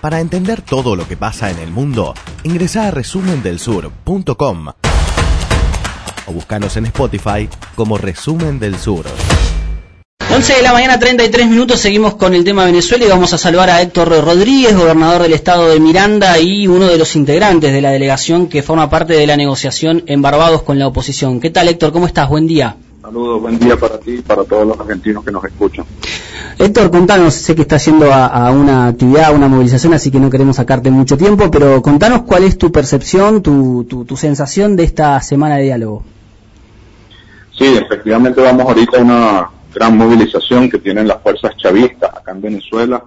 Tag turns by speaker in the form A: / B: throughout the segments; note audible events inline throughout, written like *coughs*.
A: Para entender todo lo que pasa en el mundo, ingresa a resumendelsur.com o buscanos en Spotify como Resumen del Sur.
B: 11 de la mañana, 33 minutos, seguimos con el tema Venezuela y vamos a saludar a Héctor Rodríguez, gobernador del estado de Miranda y uno de los integrantes de la delegación que forma parte de la negociación en Barbados con la oposición. ¿Qué tal Héctor? ¿Cómo estás? Buen día.
C: Saludos, buen día para ti y para todos los argentinos que nos escuchan.
B: Héctor, contanos, sé que estás yendo a, una actividad, a una movilización, así que no queremos sacarte mucho tiempo, pero contanos cuál es tu percepción, tu, tu, sensación de esta semana de diálogo.
C: Sí, efectivamente vamos ahorita a una gran movilización que tienen las fuerzas chavistas acá en Venezuela,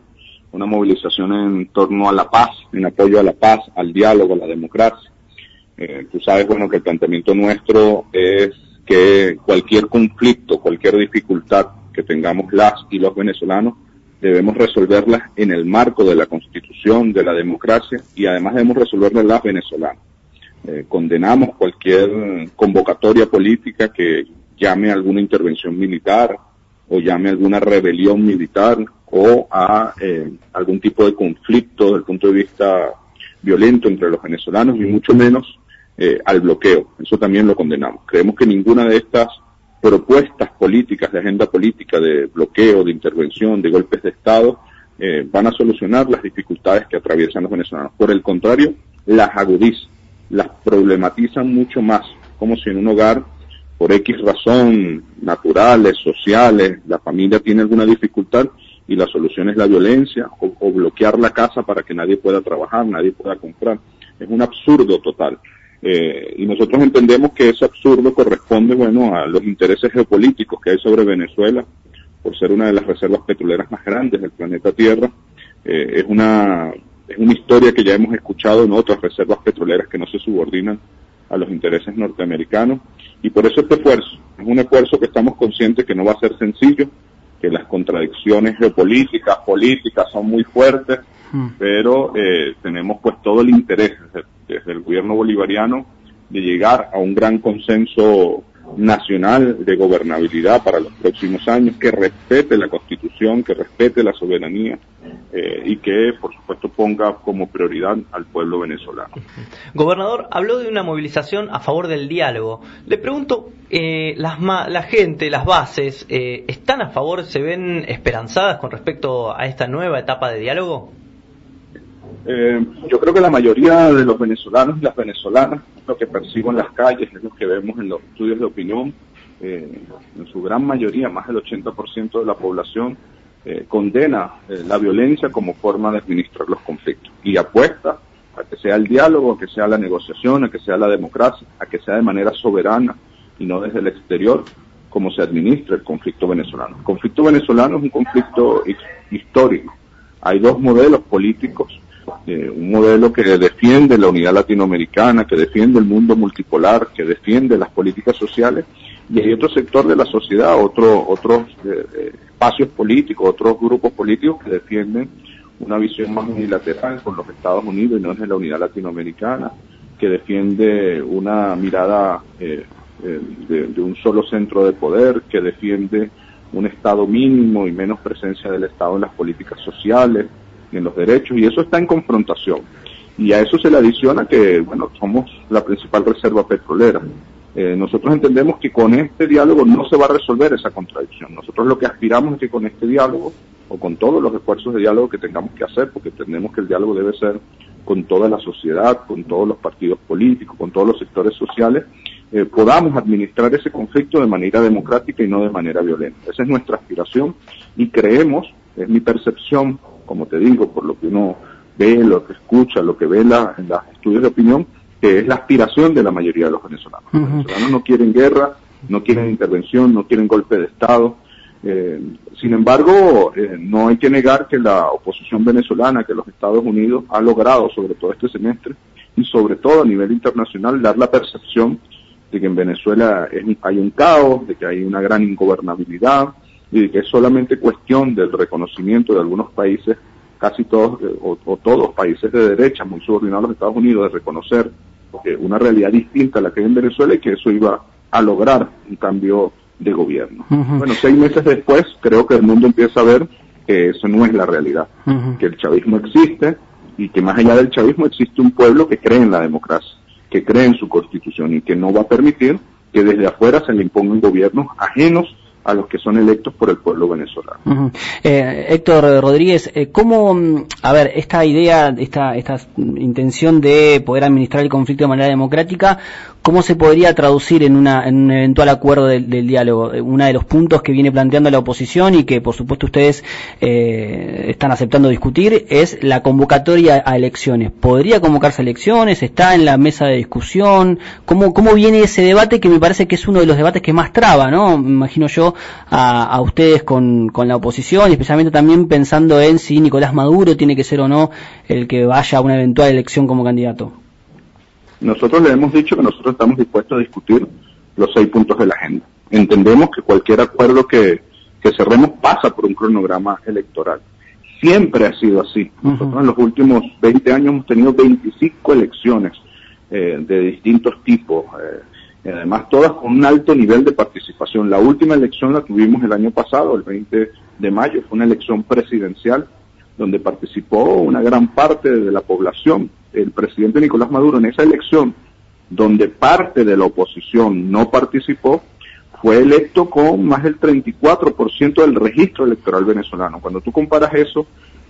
C: una movilización en torno a la paz, en apoyo a la paz, al diálogo, a la democracia. Eh, tú sabes, bueno, que el planteamiento nuestro es que cualquier conflicto, cualquier dificultad que tengamos las y los venezolanos, debemos resolverlas en el marco de la constitución, de la democracia y además debemos resolverlas las venezolanas. Eh, condenamos cualquier convocatoria política que llame a alguna intervención militar o llame a alguna rebelión militar o a eh, algún tipo de conflicto desde el punto de vista violento entre los venezolanos y mucho menos eh, al bloqueo. Eso también lo condenamos. Creemos que ninguna de estas propuestas políticas, de agenda política, de bloqueo, de intervención, de golpes de Estado, eh, van a solucionar las dificultades que atraviesan los venezolanos. Por el contrario, las agudizan, las problematizan mucho más, como si en un hogar, por X razón, naturales, sociales, la familia tiene alguna dificultad y la solución es la violencia o bloquear la casa para que nadie pueda trabajar, nadie pueda comprar. Es un absurdo total. Eh, y nosotros entendemos que ese absurdo corresponde, bueno, a los intereses geopolíticos que hay sobre Venezuela, por ser una de las reservas petroleras más grandes del planeta Tierra. Eh, es una es una historia que ya hemos escuchado en otras reservas petroleras que no se subordinan a los intereses norteamericanos. Y por eso este esfuerzo, es un esfuerzo que estamos conscientes que no va a ser sencillo, que las contradicciones geopolíticas, políticas son muy fuertes, mm. pero eh, tenemos pues todo el interés desde el gobierno bolivariano de llegar a un gran consenso nacional de gobernabilidad para los próximos años, que respete la constitución, que respete la soberanía eh, y que, por supuesto, ponga como prioridad al pueblo venezolano.
D: Gobernador, habló de una movilización a favor del diálogo. Le pregunto, eh, las la gente, las bases, eh, ¿están a favor, se ven esperanzadas con respecto a esta nueva etapa de diálogo?
C: Eh, yo creo que la mayoría de los venezolanos y las venezolanas, lo que percibo en las calles, es lo que vemos en los estudios de opinión, eh, en su gran mayoría, más del 80% de la población, eh, condena la violencia como forma de administrar los conflictos y apuesta a que sea el diálogo, a que sea la negociación, a que sea la democracia, a que sea de manera soberana y no desde el exterior como se administra el conflicto venezolano. El conflicto venezolano es un conflicto histórico. Hay dos modelos políticos eh, un modelo que defiende la unidad latinoamericana, que defiende el mundo multipolar, que defiende las políticas sociales, y hay otro sector de la sociedad, otro, otros eh, eh, espacios políticos, otros grupos políticos que defienden una visión más unilateral con los Estados Unidos y no desde la unidad latinoamericana, que defiende una mirada de, de un solo centro de poder, que defiende un Estado mínimo y menos presencia del Estado en las políticas sociales, en los derechos, y eso está en confrontación. Y a eso se le adiciona que, bueno, somos la principal reserva petrolera. Eh, nosotros entendemos que con este diálogo no se va a resolver esa contradicción. Nosotros lo que aspiramos es que con este diálogo, o con todos los esfuerzos de diálogo que tengamos que hacer, porque entendemos que el diálogo debe ser con toda la sociedad, con todos los partidos políticos, con todos los sectores sociales, eh, podamos administrar ese conflicto de manera democrática y no de manera violenta. Esa es nuestra aspiración y creemos, es mi percepción como te digo, por lo que uno ve, lo que escucha, lo que ve en, los estudios de opinión, que es la aspiración de la mayoría de los venezolanos. Los venezolanos no quieren guerra, no quieren intervención, no quieren golpe de Estado. Eh, sin embargo, eh, no hay que negar que la oposición venezolana, que los Estados Unidos ha logrado, sobre todo este semestre, y sobre todo a nivel internacional, dar la percepción de que en Venezuela hay un caos, de que hay una gran ingobernabilidad, y que es solamente cuestión del reconocimiento de algunos países, casi todos eh, o, todos países de derecha muy subordinados a los Estados Unidos, de reconocer una realidad distinta a la que hay en Venezuela y que eso iba a lograr un cambio de gobierno. Bueno, seis meses después creo que el mundo empieza a ver que eso no es la realidad, que el chavismo existe, y que más allá del chavismo existe un pueblo que cree en la democracia, que cree en su constitución y que no va a permitir que desde afuera se le impongan gobiernos ajenos a los que son electos por el pueblo venezolano.
B: eh, Héctor Rodríguez, eh, ¿cómo, mm, a ver, esta idea, esta, esta intención de poder administrar el conflicto de manera democrática, ¿cómo se podría traducir en, una, en un eventual acuerdo del, diálogo? Eh, uno de los puntos que viene planteando la oposición y que por supuesto ustedes eh, están aceptando discutir es la convocatoria a elecciones. ¿Podría convocarse a elecciones? ¿Está en la mesa de discusión? ¿Cómo, cómo viene ese debate que me parece que es uno de los debates que más traba, ¿no? Imagino yo a, a ustedes con, con, la oposición y especialmente también pensando en si Nicolás Maduro tiene que ser o no el que vaya a una eventual elección como candidato.
C: Nosotros le hemos dicho que nosotros estamos dispuestos a discutir los seis puntos de la agenda. Entendemos que cualquier acuerdo que, que cerremos pasa por un cronograma electoral. Siempre ha sido así. Nosotros uh -huh. en los últimos 20 años hemos tenido 25 elecciones eh, de distintos tipos. Eh, y además todas con un alto nivel de participación. La última elección la tuvimos el año pasado, el 20 de mayo, fue una elección presidencial donde participó una gran parte de la población. El presidente Nicolás Maduro en esa elección, donde parte de la oposición no participó, fue electo con más del 34% del registro electoral venezolano. Cuando tú comparas eso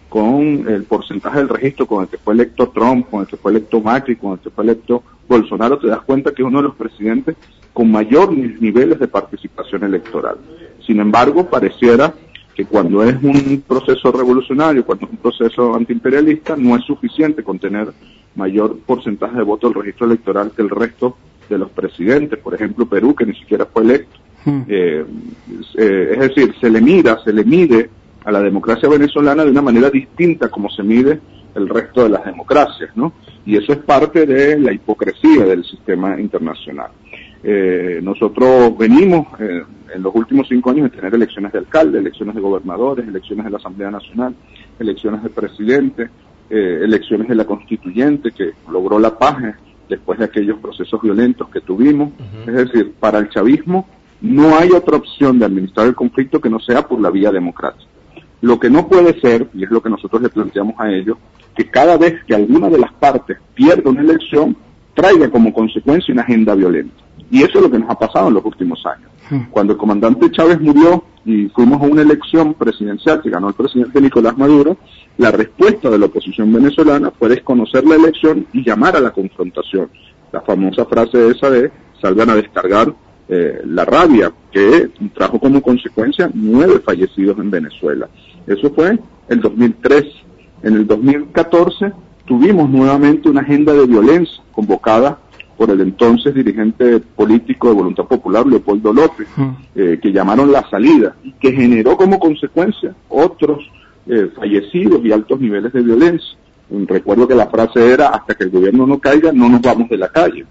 C: con el porcentaje del registro con el que fue electo Trump, con el que fue electo Macri, con el que fue electo Bolsonaro, te das cuenta que es uno de los presidentes con mayor niveles de participación electoral. Sin embargo, pareciera que cuando es un proceso revolucionario, cuando es un proceso antiimperialista, no es suficiente con tener mayor porcentaje de votos del registro electoral que el resto de los presidentes. Por ejemplo, Perú, que ni siquiera fue electo. Hmm. Eh, eh, es decir, se le mira, se le mide a la democracia venezolana de una manera distinta como se mide el resto de las democracias, ¿no? Y eso es parte de la hipocresía del sistema internacional. Eh, nosotros venimos eh, en los últimos cinco años de tener elecciones de alcalde, elecciones de gobernadores, elecciones de la Asamblea Nacional, elecciones de presidente, eh, elecciones de la constituyente que logró la paz después de aquellos procesos violentos que tuvimos. Uh -huh. Es decir, para el chavismo no hay otra opción de administrar el conflicto que no sea por la vía democrática. Lo que no puede ser, y es lo que nosotros le planteamos a ellos, que cada vez que alguna de las partes pierda una elección, traiga como consecuencia una agenda violenta. Y eso es lo que nos ha pasado en los últimos años. Cuando el comandante Chávez murió y fuimos a una elección presidencial que ganó el presidente Nicolás Maduro, la respuesta de la oposición venezolana fue desconocer la elección y llamar a la confrontación. La famosa frase esa de salgan a descargar eh, la rabia, que trajo como consecuencia nueve fallecidos en Venezuela. Eso fue el 2003. En el 2014 tuvimos nuevamente una agenda de violencia convocada por el entonces dirigente político de Voluntad Popular, Leopoldo López, uh eh, que llamaron la salida y que generó como consecuencia otros eh, fallecidos y altos niveles de violencia. Recuerdo que la frase era, hasta que el gobierno no caiga, no nos vamos de la calle.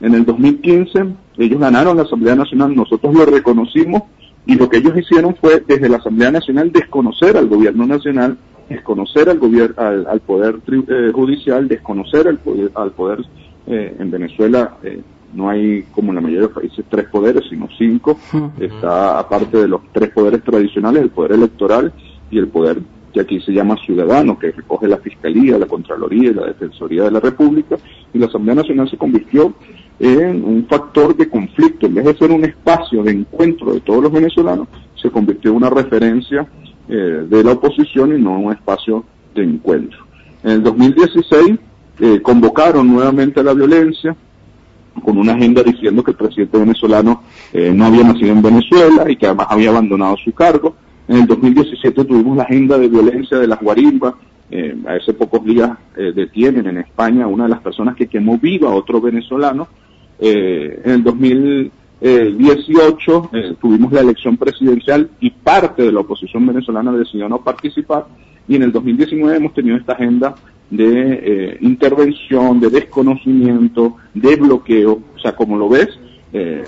C: En el 2015 ellos ganaron la Asamblea Nacional, nosotros lo reconocimos y lo que ellos hicieron fue desde la Asamblea Nacional desconocer al gobierno nacional, desconocer al, gobierno, al, al poder eh, judicial, desconocer al poder, al poder eh, en Venezuela eh, no hay como en la mayoría de los países tres poderes, sino cinco. Está aparte de los tres poderes tradicionales, el poder electoral y el poder que aquí se llama ciudadano, que recoge la Fiscalía, la Contraloría y la Defensoría de la República, y la Asamblea Nacional se convirtió en un factor de conflicto, en vez de ser un espacio de encuentro de todos los venezolanos, se convirtió en una referencia eh, de la oposición y no un espacio de encuentro. En el 2016 eh, convocaron nuevamente a la violencia con una agenda diciendo que el presidente venezolano eh, no había nacido en Venezuela y que además había abandonado su cargo. En el 2017 tuvimos la agenda de violencia de las guarimbas. Eh, a ese pocos días eh, detienen en España a una de las personas que quemó viva a otro venezolano. Eh, en el 2018 eh, tuvimos la elección presidencial y parte de la oposición venezolana decidió no participar. Y en el 2019 hemos tenido esta agenda de eh, intervención, de desconocimiento, de bloqueo. O sea, como lo ves, eh,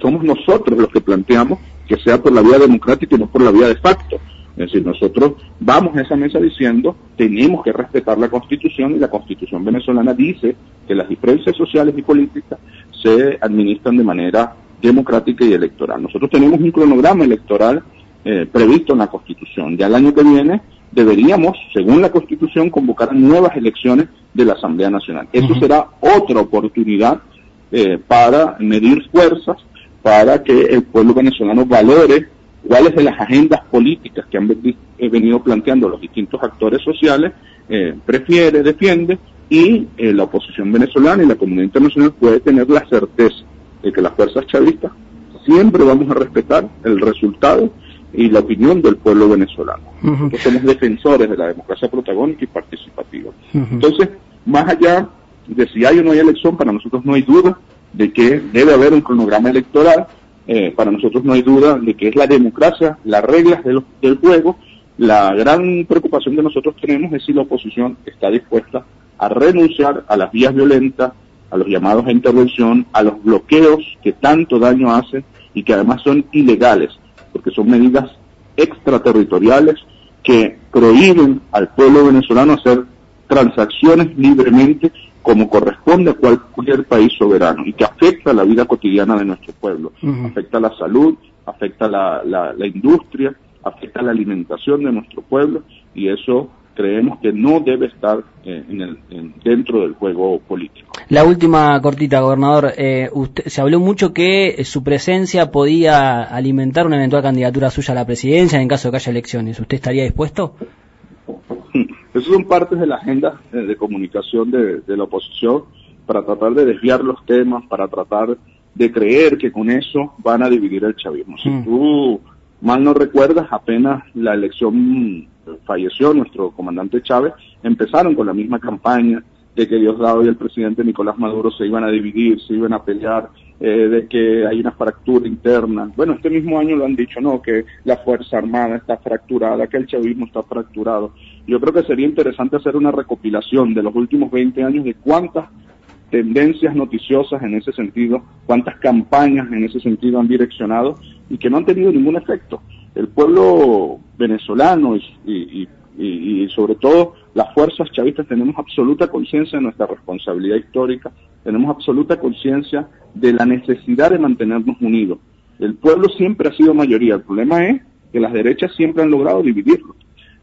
C: somos nosotros los que planteamos que sea por la vía democrática y no por la vía de facto. Es decir, nosotros vamos a esa mesa diciendo tenemos que respetar la Constitución y la Constitución venezolana dice que las diferencias sociales y políticas se administran de manera democrática y electoral. Nosotros tenemos un cronograma electoral eh, previsto en la Constitución. Ya el año que viene deberíamos, según la Constitución, convocar nuevas elecciones de la Asamblea Nacional. Eso será otra oportunidad eh, para medir fuerzas, para que el pueblo venezolano valore cuáles de las agendas políticas que han eh, venido planteando los distintos actores sociales eh, prefiere, defiende y la oposición venezolana y la comunidad internacional puede tener la certeza de que las fuerzas chavistas siempre vamos a respetar el resultado y la opinión del pueblo venezolano. Nosotros somos defensores de la democracia protagónica y participativa. Entonces, más allá de si hay o no hay elección, para nosotros no hay duda de que debe haber un cronograma electoral, eh, para nosotros no hay duda de que es la democracia, las reglas del, juego. La gran preocupación que nosotros tenemos es si la oposición está dispuesta a renunciar a las vías violentas, a los llamados a intervención, a los bloqueos que tanto daño hacen y que además son ilegales porque son medidas extraterritoriales que prohíben al pueblo venezolano hacer transacciones libremente como corresponde a cualquier país soberano y que afecta la vida cotidiana de nuestro pueblo, afecta la salud, afecta la, la industria, afecta la alimentación de nuestro pueblo y eso creemos que no debe estar eh, en el, dentro del juego político.
B: La última cortita, gobernador. Eh, usted, se habló mucho que su presencia podía alimentar una eventual candidatura suya a la presidencia en caso de que haya elecciones. ¿Usted estaría dispuesto?
C: Esas son partes de la agenda eh, de comunicación de, la oposición para tratar de desviar los temas, para tratar de creer que con eso van a dividir el chavismo. Si mm. tú mal no recuerdas, apenas la elección falleció nuestro comandante Chávez, empezaron con la misma campaña de que Diosdado y el presidente Nicolás Maduro se iban a dividir, se iban a pelear, eh, de que hay una fractura interna. Bueno, este mismo año lo han dicho, ¿no? Que la Fuerza Armada está fracturada, que el chavismo está fracturado. Yo creo que sería interesante hacer una recopilación de los últimos 20 años de cuántas tendencias noticiosas en ese sentido, cuántas campañas en ese sentido han direccionado y que no han tenido ningún efecto el pueblo venezolano y, sobre todo las fuerzas chavistas tenemos absoluta conciencia de nuestra responsabilidad histórica, tenemos absoluta conciencia de la necesidad de mantenernos unidos. El pueblo siempre ha sido mayoría, el problema es que las derechas siempre han logrado dividirlo.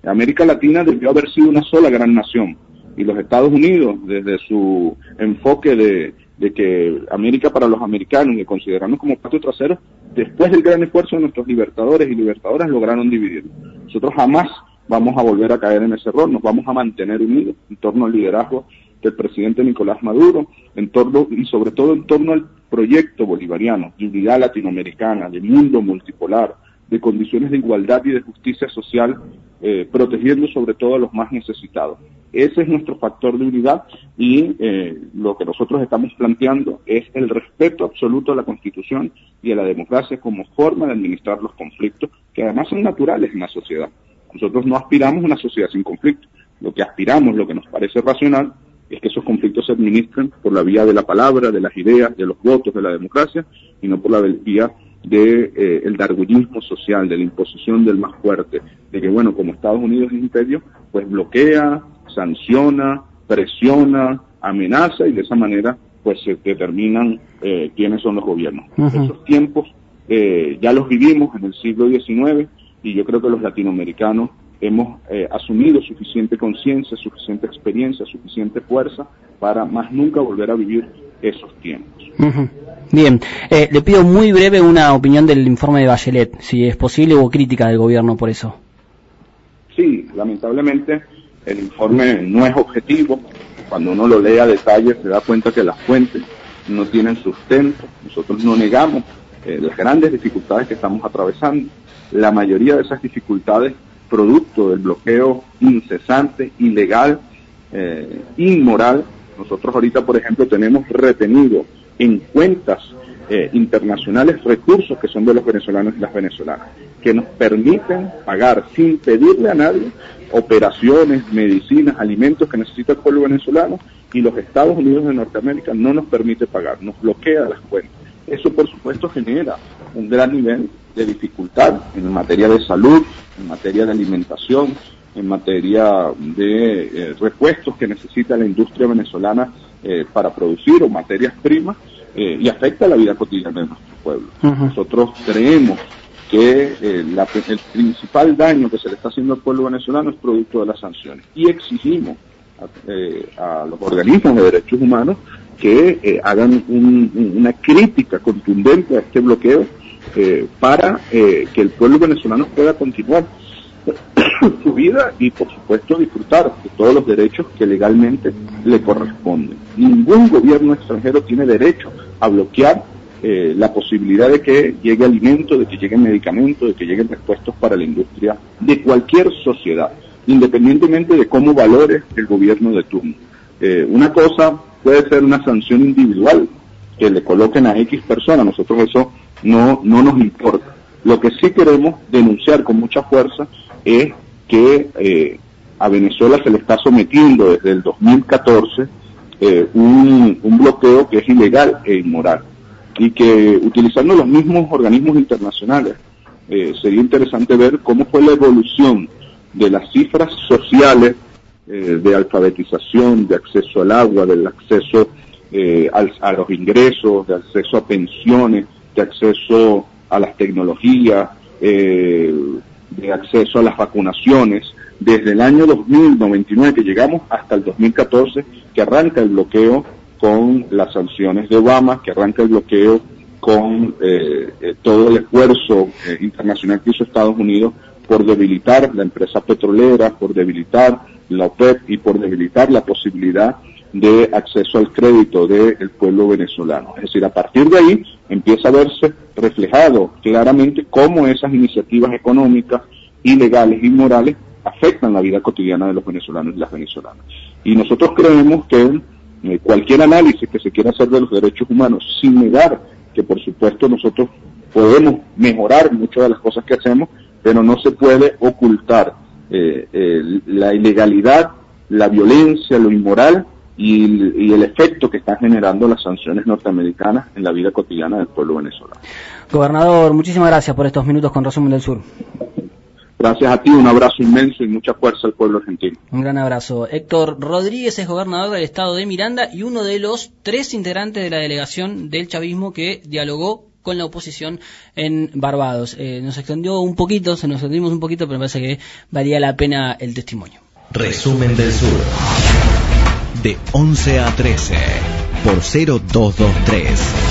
C: América Latina debió haber sido una sola gran nación y los Estados Unidos, desde su enfoque de, de que América para los americanos y considerarnos como patio trasero, después del gran esfuerzo de nuestros libertadores y libertadoras lograron dividir. Nosotros jamás vamos a volver a caer en ese error, nos vamos a mantener unidos en torno al liderazgo del presidente Nicolás Maduro, en torno y sobre todo en torno al proyecto bolivariano de unidad latinoamericana, de mundo multipolar, de condiciones de igualdad y de justicia social, eh, protegiendo sobre todo a los más necesitados. Ese es nuestro factor de unidad y eh, lo que nosotros estamos planteando es el respeto absoluto a la Constitución y a la democracia como forma de administrar los conflictos que además son naturales en la sociedad. Nosotros no aspiramos a una sociedad sin conflicto. Lo que aspiramos, lo que nos parece racional, es que esos conflictos se administren por la vía de la palabra, de las ideas, de los votos, de la democracia y no por la vía del de, eh, el darwinismo social, de la imposición del más fuerte, de que bueno, como Estados Unidos es imperio, pues bloquea, sanciona, presiona, amenaza y de esa manera pues se determinan eh, quiénes son los gobiernos. Esos tiempos eh, ya los vivimos en el siglo XIX y yo creo que los latinoamericanos hemos eh, asumido suficiente conciencia, suficiente experiencia, suficiente fuerza para más nunca volver a vivir esos tiempos.
B: Bien, le pido muy breve una opinión del informe de Bachelet, si es posible, o crítica del gobierno por eso.
C: Sí, lamentablemente el informe no es objetivo. Cuando uno lo lee a detalle se da cuenta que las fuentes no tienen sustento. Nosotros no negamos eh, las grandes dificultades que estamos atravesando. La mayoría de esas dificultades producto del bloqueo incesante, ilegal, eh, inmoral. Nosotros ahorita, por ejemplo, tenemos retenido en cuentas eh, internacionales recursos que son de los venezolanos y las venezolanas, que nos permiten pagar sin pedirle a nadie operaciones, medicinas, alimentos que necesita el pueblo venezolano y los Estados Unidos de Norteamérica no nos permite pagar, nos bloquea las cuentas. Eso por supuesto genera un gran nivel de dificultad en materia de salud, en materia de alimentación, en materia de eh, repuestos que necesita la industria venezolana eh, para producir o materias primas eh, y afecta la vida cotidiana de nuestro pueblo. Nosotros creemos que eh, el principal daño que se le está haciendo al pueblo venezolano es producto de las sanciones. Y exigimos a, los organismos de derechos humanos que hagan una crítica contundente a este bloqueo para que el pueblo venezolano pueda continuar *coughs* su vida y por supuesto disfrutar de todos los derechos que legalmente le corresponden. Ningún gobierno extranjero tiene derecho a bloquear eh, la posibilidad de que llegue alimento, de que lleguen medicamentos, de que lleguen repuestos para la industria de cualquier sociedad, independientemente de cómo valore el gobierno de turno. Eh, una cosa puede ser una sanción individual que le coloquen a X persona, nosotros eso no, no nos importa. Lo que sí queremos denunciar con mucha fuerza es que eh, a Venezuela se le está sometiendo desde el 2014 eh, un, bloqueo que es ilegal e inmoral y que utilizando los mismos organismos internacionales eh, sería interesante ver cómo fue la evolución de las cifras sociales de alfabetización, de acceso al agua, del acceso a los ingresos, de acceso a pensiones, de acceso a las tecnologías, de acceso a las vacunaciones desde el año 2099 que llegamos hasta el 2014 que arranca el bloqueo con las sanciones de Obama, que arranca el bloqueo con eh, eh, todo el esfuerzo eh, internacional que hizo Estados Unidos por debilitar la empresa petrolera, por debilitar la OPEP y por debilitar la posibilidad de acceso al crédito del pueblo venezolano. Es decir, a partir de ahí empieza a verse reflejado claramente cómo esas iniciativas económicas, ilegales y morales afectan la vida cotidiana de los venezolanos y las venezolanas. Y nosotros creemos que eh, cualquier análisis que se quiera hacer de los derechos humanos, sin negar que por supuesto nosotros podemos mejorar muchas de las cosas que hacemos, pero no se puede ocultar eh, la ilegalidad, la violencia, lo inmoral y, el efecto que están generando las sanciones norteamericanas en la vida cotidiana del pueblo venezolano.
B: Gobernador, muchísimas gracias por estos minutos con Resumen del Sur.
C: Gracias a ti, un abrazo inmenso y mucha fuerza al pueblo argentino.
B: Un gran abrazo. Héctor Rodríguez es gobernador del estado de Miranda y uno de los tres integrantes de la delegación del chavismo que dialogó con la oposición en Barbados. Eh, nos extendió un poquito, se nos extendimos un poquito, pero me parece que valía la pena el testimonio.
A: Resumen del Sur de 11 a 13 por 0223.